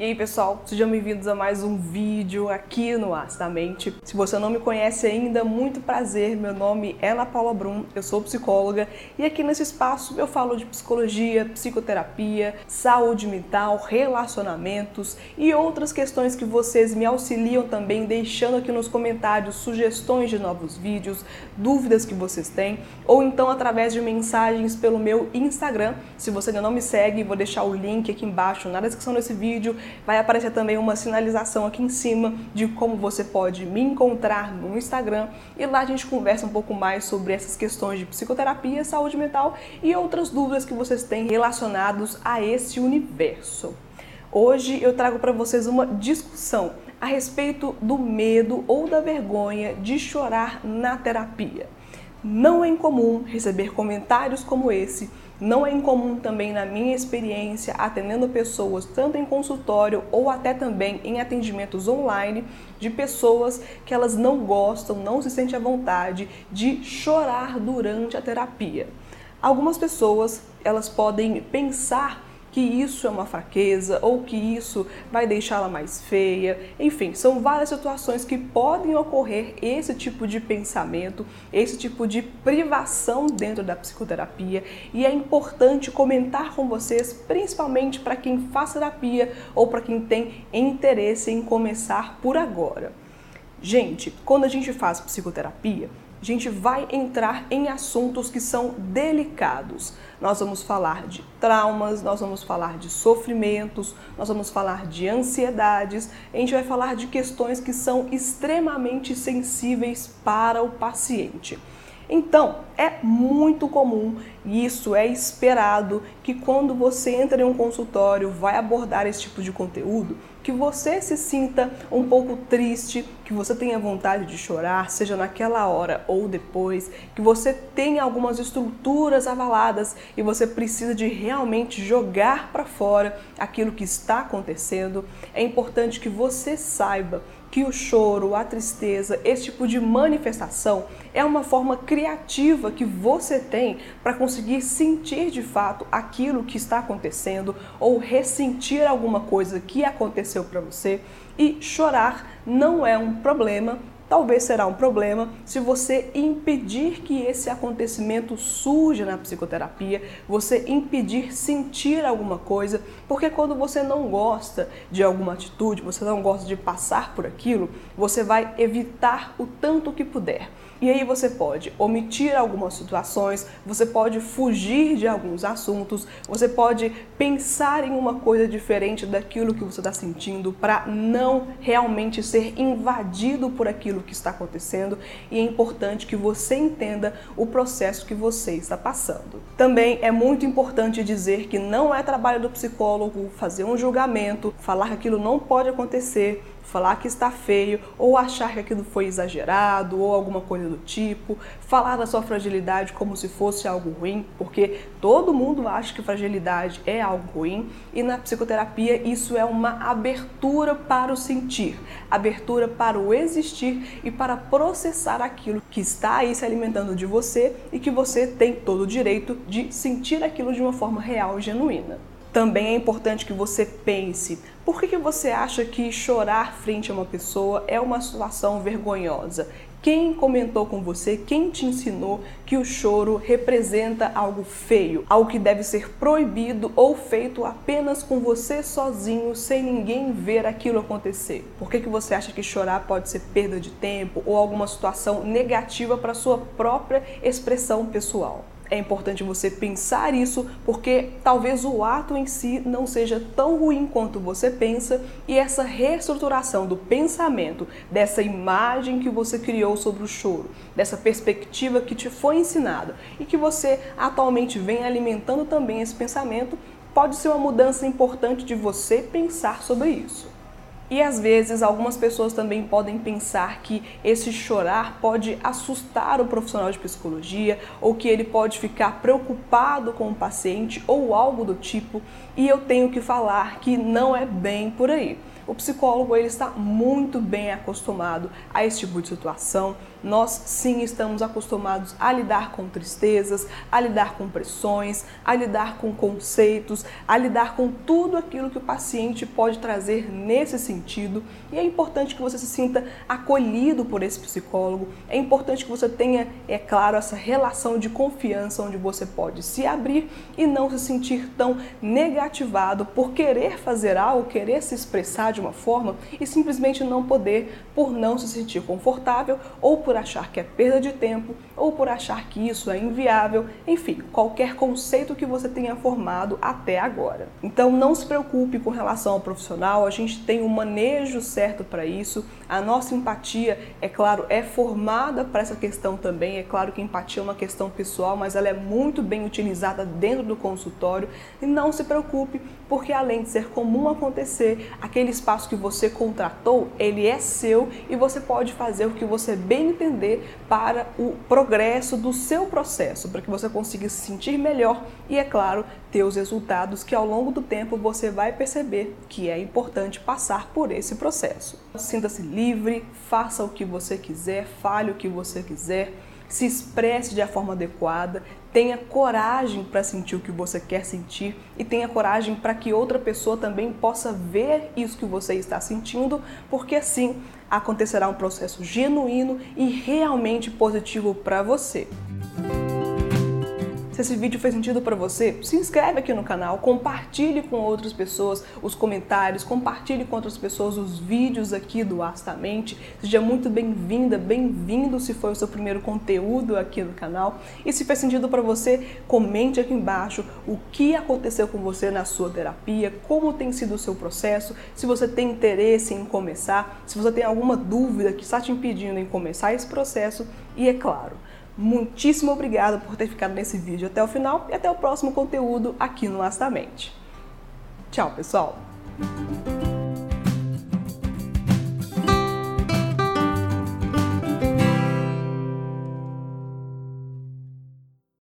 E aí pessoal, sejam bem-vindos a mais um vídeo aqui no Acidamente. Se você não me conhece ainda, muito prazer, meu nome é Ana Paula Brum, eu sou psicóloga e aqui nesse espaço eu falo de psicologia, psicoterapia, saúde mental, relacionamentos e outras questões que vocês me auxiliam também deixando aqui nos comentários sugestões de novos vídeos, dúvidas que vocês têm ou então através de mensagens pelo meu Instagram. Se você ainda não me segue, vou deixar o link aqui embaixo na descrição desse vídeo vai aparecer também uma sinalização aqui em cima de como você pode me encontrar no Instagram e lá a gente conversa um pouco mais sobre essas questões de psicoterapia, saúde mental e outras dúvidas que vocês têm relacionados a esse universo. Hoje eu trago para vocês uma discussão a respeito do medo ou da vergonha de chorar na terapia. Não é incomum receber comentários como esse não é incomum também na minha experiência atendendo pessoas tanto em consultório ou até também em atendimentos online de pessoas que elas não gostam, não se sentem à vontade de chorar durante a terapia. Algumas pessoas, elas podem pensar que isso é uma fraqueza ou que isso vai deixá-la mais feia. Enfim, são várias situações que podem ocorrer esse tipo de pensamento, esse tipo de privação dentro da psicoterapia e é importante comentar com vocês, principalmente para quem faz terapia ou para quem tem interesse em começar por agora. Gente, quando a gente faz psicoterapia, a gente vai entrar em assuntos que são delicados. Nós vamos falar de traumas, nós vamos falar de sofrimentos, nós vamos falar de ansiedades, a gente vai falar de questões que são extremamente sensíveis para o paciente. Então, é muito comum e isso é esperado que quando você entra em um consultório, vai abordar esse tipo de conteúdo, que você se sinta um pouco triste, que você tenha vontade de chorar, seja naquela hora ou depois, que você tenha algumas estruturas avaladas e você precisa de realmente jogar para fora aquilo que está acontecendo. É importante que você saiba que o choro, a tristeza, esse tipo de manifestação é uma forma criativa que você tem para conseguir sentir de fato aquilo que está acontecendo ou ressentir alguma coisa que aconteceu para você. E chorar não é um problema, talvez será um problema se você impedir que esse acontecimento surja na psicoterapia, você impedir sentir alguma coisa, porque quando você não gosta de alguma atitude, você não gosta de passar por aquilo, você vai evitar o tanto que puder. E aí você pode omitir algumas situações, você pode fugir de alguns assuntos, você pode pensar em uma coisa diferente daquilo que você está sentindo para não realmente ser invadido por aquilo que está acontecendo. E é importante que você entenda o processo que você está passando. Também é muito importante dizer que não é trabalho do psicólogo fazer um julgamento, falar que aquilo não pode acontecer falar que está feio ou achar que aquilo foi exagerado ou alguma coisa do tipo, falar da sua fragilidade como se fosse algo ruim, porque todo mundo acha que fragilidade é algo ruim e na psicoterapia isso é uma abertura para o sentir, abertura para o existir e para processar aquilo que está aí se alimentando de você e que você tem todo o direito de sentir aquilo de uma forma real e genuína. Também é importante que você pense: por que, que você acha que chorar frente a uma pessoa é uma situação vergonhosa? Quem comentou com você, quem te ensinou que o choro representa algo feio, algo que deve ser proibido ou feito apenas com você sozinho, sem ninguém ver aquilo acontecer? Por que, que você acha que chorar pode ser perda de tempo ou alguma situação negativa para sua própria expressão pessoal? É importante você pensar isso, porque talvez o ato em si não seja tão ruim quanto você pensa e essa reestruturação do pensamento, dessa imagem que você criou sobre o choro, dessa perspectiva que te foi ensinada e que você atualmente vem alimentando também esse pensamento, pode ser uma mudança importante de você pensar sobre isso. E às vezes algumas pessoas também podem pensar que esse chorar pode assustar o profissional de psicologia ou que ele pode ficar preocupado com o paciente ou algo do tipo, e eu tenho que falar que não é bem por aí. O psicólogo ele está muito bem acostumado a esse tipo de situação. nós sim estamos acostumados a lidar com tristezas, a lidar com pressões, a lidar com conceitos, a lidar com tudo aquilo que o paciente pode trazer nesse sentido. E é importante que você se sinta acolhido por esse psicólogo. É importante que você tenha, é claro, essa relação de confiança onde você pode se abrir e não se sentir tão negativado por querer fazer algo, querer se expressar de uma forma e simplesmente não poder por não se sentir confortável ou por achar que é perda de tempo ou por achar que isso é inviável, enfim, qualquer conceito que você tenha formado até agora. Então não se preocupe com relação ao profissional, a gente tem um manejo certo para isso. A nossa empatia, é claro, é formada para essa questão também. É claro que empatia é uma questão pessoal, mas ela é muito bem utilizada dentro do consultório. E não se preocupe, porque além de ser comum acontecer, aquele espaço que você contratou, ele é seu e você pode fazer o que você bem entender para o progresso do seu processo, para que você consiga se sentir melhor e, é claro, ter os resultados que ao longo do tempo você vai perceber que é importante passar por esse processo. Sinta-se livre, faça o que você quiser, fale o que você quiser se expresse de forma adequada, tenha coragem para sentir o que você quer sentir e tenha coragem para que outra pessoa também possa ver isso que você está sentindo, porque assim acontecerá um processo genuíno e realmente positivo para você. Se esse vídeo fez sentido para você, se inscreve aqui no canal, compartilhe com outras pessoas os comentários, compartilhe com outras pessoas os vídeos aqui do Astamente. Seja muito bem-vinda, bem-vindo se foi o seu primeiro conteúdo aqui no canal. E se fez sentido para você, comente aqui embaixo o que aconteceu com você na sua terapia, como tem sido o seu processo, se você tem interesse em começar, se você tem alguma dúvida que está te impedindo em começar esse processo e é claro, Muitíssimo obrigado por ter ficado nesse vídeo até o final e até o próximo conteúdo aqui no Astamente. Tchau, pessoal!